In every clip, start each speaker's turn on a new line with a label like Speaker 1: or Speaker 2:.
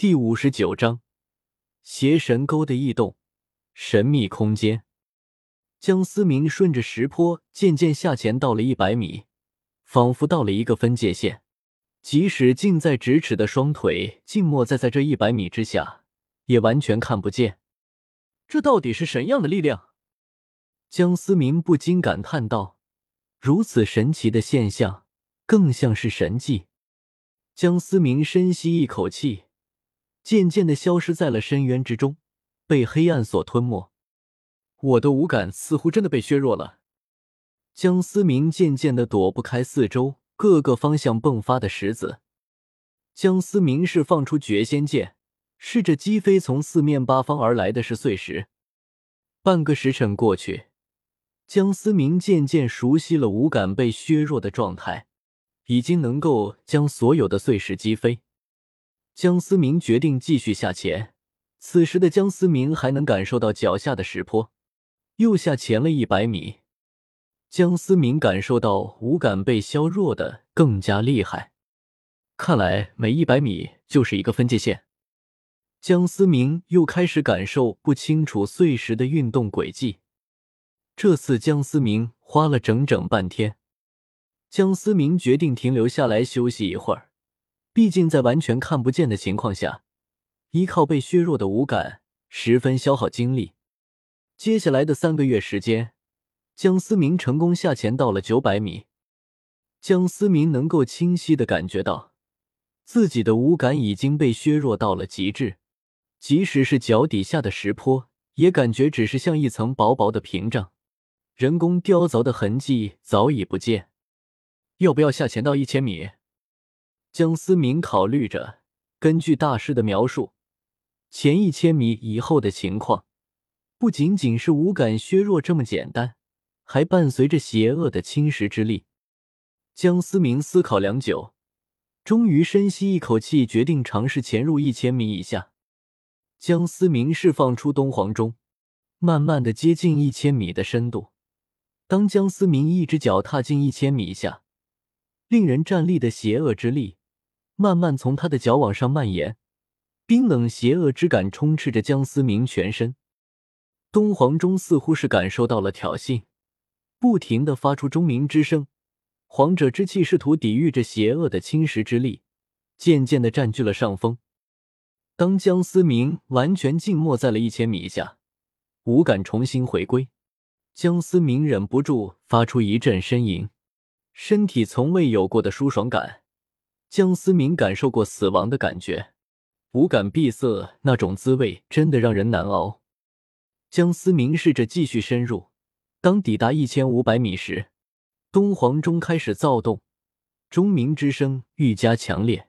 Speaker 1: 第五十九章邪神沟的异动，神秘空间。江思明顺着石坡渐渐下潜到了一百米，仿佛到了一个分界线。即使近在咫尺的双腿静默在在这一百米之下，也完全看不见。这到底是什样的力量？江思明不禁感叹道：“如此神奇的现象，更像是神迹。”江思明深吸一口气，渐渐的消失在了深渊之中，被黑暗所吞没。我的五感似乎真的被削弱了。江思明渐渐的躲不开四周各个方向迸发的石子。江思明释放出绝仙剑，试着击飞从四面八方而来的是碎石。半个时辰过去，江思明渐渐熟悉了五感被削弱的状态，已经能够将所有的碎石击飞。江思明决定继续下潜。此时的江思明还能感受到脚下的石坡。又下潜了一百米，江思明感受到五感被削弱的更加厉害。看来每一百米就是一个分界线。江思明又开始感受不清楚碎石的运动轨迹。这次江思明花了整整半天。江思明决定停留下来休息一会儿，毕竟在完全看不见的情况下，依靠被削弱的五感十分消耗精力。接下来的三个月时间，江思明成功下潜到了九百米。江思明能够清晰的感觉到，自己的五感已经被削弱到了极致，即使是脚底下的石坡，也感觉只是像一层薄薄的屏障，人工雕凿的痕迹早已不见。要不要下潜到一千米？江思明考虑着，根据大师的描述，前一千米以后的情况。不仅仅是五感削弱这么简单，还伴随着邪恶的侵蚀之力。江思明思考良久，终于深吸一口气，决定尝试潜入一千米以下。江思明释放出东皇钟，慢慢的接近一千米的深度。当江思明一只脚踏进一千米下，令人战栗的邪恶之力慢慢从他的脚往上蔓延，冰冷邪恶之感充斥着江思明全身。东皇钟似乎是感受到了挑衅，不停的发出钟鸣之声。皇者之气试图抵御着邪恶的侵蚀之力，渐渐的占据了上风。当江思明完全静默在了一千米下，五感重新回归，江思明忍不住发出一阵呻吟，身体从未有过的舒爽感。江思明感受过死亡的感觉，五感闭塞那种滋味真的让人难熬。江思明试着继续深入，当抵达一千五百米时，东皇钟开始躁动，钟鸣之声愈加强烈。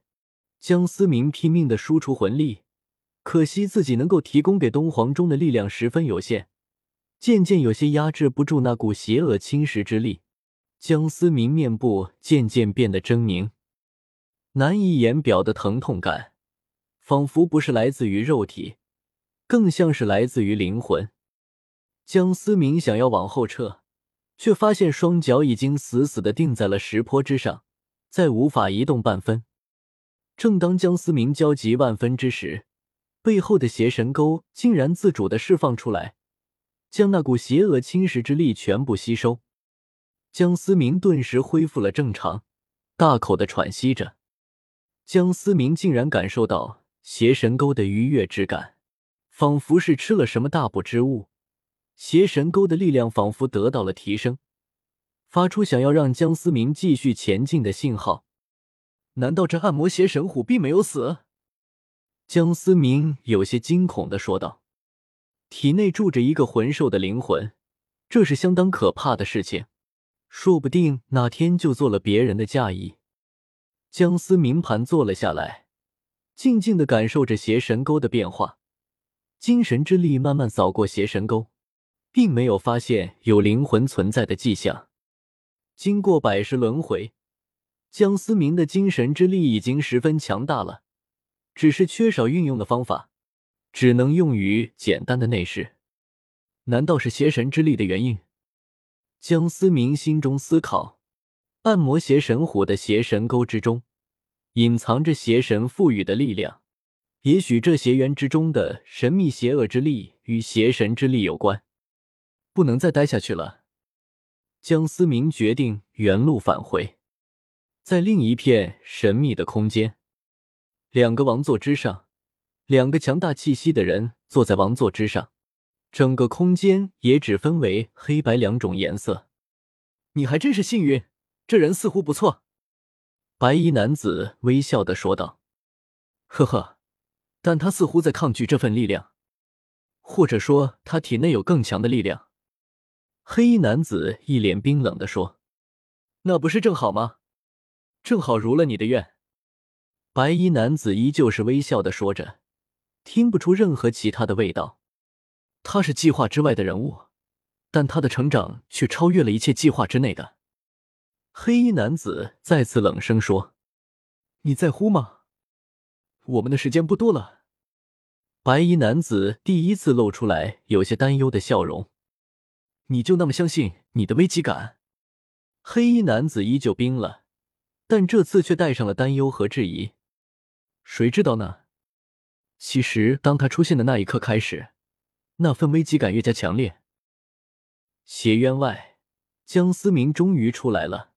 Speaker 1: 江思明拼命的输出魂力，可惜自己能够提供给东皇钟的力量十分有限，渐渐有些压制不住那股邪恶侵蚀之力。江思明面部渐渐变得狰狞，难以言表的疼痛感，仿佛不是来自于肉体。更像是来自于灵魂。江思明想要往后撤，却发现双脚已经死死的定在了石坡之上，再无法移动半分。正当江思明焦急万分之时，背后的邪神钩竟然自主的释放出来，将那股邪恶侵蚀之力全部吸收。江思明顿时恢复了正常，大口的喘息着。江思明竟然感受到邪神钩的愉悦之感。仿佛是吃了什么大补之物，邪神钩的力量仿佛得到了提升，发出想要让江思明继续前进的信号。难道这暗魔邪神虎并没有死？江思明有些惊恐的说道：“体内住着一个魂兽的灵魂，这是相当可怕的事情，说不定哪天就做了别人的嫁衣。”江思明盘坐了下来，静静的感受着邪神钩的变化。精神之力慢慢扫过邪神沟，并没有发现有灵魂存在的迹象。经过百世轮回，江思明的精神之力已经十分强大了，只是缺少运用的方法，只能用于简单的内饰。难道是邪神之力的原因？江思明心中思考。暗魔邪神虎的邪神沟之中，隐藏着邪神赋予的力量。也许这邪缘之中的神秘邪恶之力与邪神之力有关。不能再待下去了。江思明决定原路返回。在另一片神秘的空间，两个王座之上，两个强大气息的人坐在王座之上。整个空间也只分为黑白两种颜色。你还真是幸运，这人似乎不错。白衣男子微笑的说道：“呵呵，但他似乎在抗拒这份力量，或者说他体内有更强的力量。”黑衣男子一脸冰冷的说：“那不是正好吗？正好如了你的愿。”白衣男子依旧是微笑的说着，听不出任何其他的味道。他是计划之外的人物，但他的成长却超越了一切计划之内的。黑衣男子再次冷声说：“你在乎吗？我们的时间不多了。”白衣男子第一次露出来有些担忧的笑容。“你就那么相信你的危机感？”黑衣男子依旧冰了，但这次却带上了担忧和质疑。“谁知道呢？其实，当他出现的那一刻开始。”那份危机感越加强烈。邪渊外，江思明终于出来了，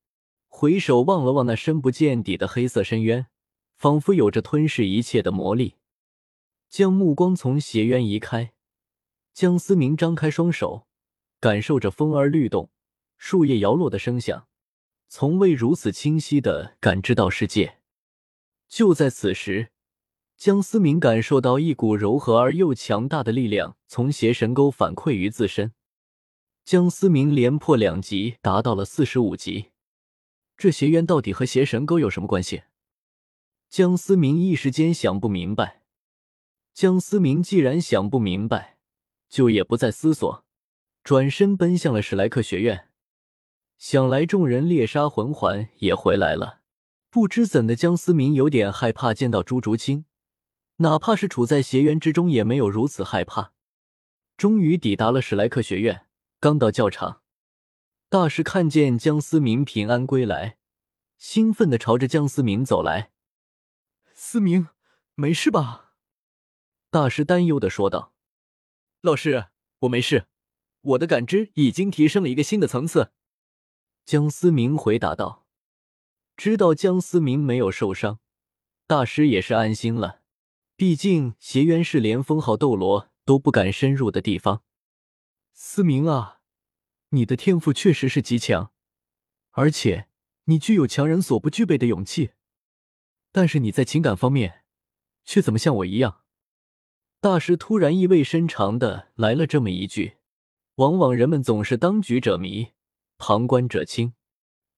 Speaker 1: 回首望了望那深不见底的黑色深渊，仿佛有着吞噬一切的魔力。将目光从邪渊移开，江思明张开双手，感受着风儿律动、树叶摇落的声响，从未如此清晰的感知到世界。就在此时。江思明感受到一股柔和而又强大的力量从邪神沟反馈于自身。江思明连破两级，达到了四十五级。这邪渊到底和邪神沟有什么关系？江思明一时间想不明白。江思明既然想不明白，就也不再思索，转身奔向了史莱克学院。想来众人猎杀魂环也回来了，不知怎的，江思明有点害怕见到朱竹清。哪怕是处在邪渊之中，也没有如此害怕。终于抵达了史莱克学院，刚到教场，大师看见江思明平安归来，兴奋的朝着江思明走来。思明，没事吧？大师担忧的说道。老师，我没事，我的感知已经提升了一个新的层次。江思明回答道。知道江思明没有受伤，大师也是安心了。毕竟，邪渊是连封号斗罗都不敢深入的地方。思明啊，你的天赋确实是极强，而且你具有强人所不具备的勇气。但是你在情感方面，却怎么像我一样？大师突然意味深长的来了这么一句。往往人们总是当局者迷，旁观者清。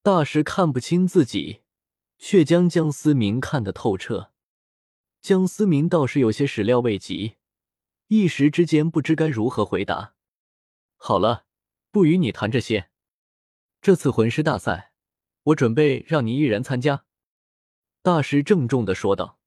Speaker 1: 大师看不清自己，却将江思明看得透彻。江思明倒是有些始料未及，一时之间不知该如何回答。好了，不与你谈这些。这次魂师大赛，我准备让你一人参加。”大师郑重的说道。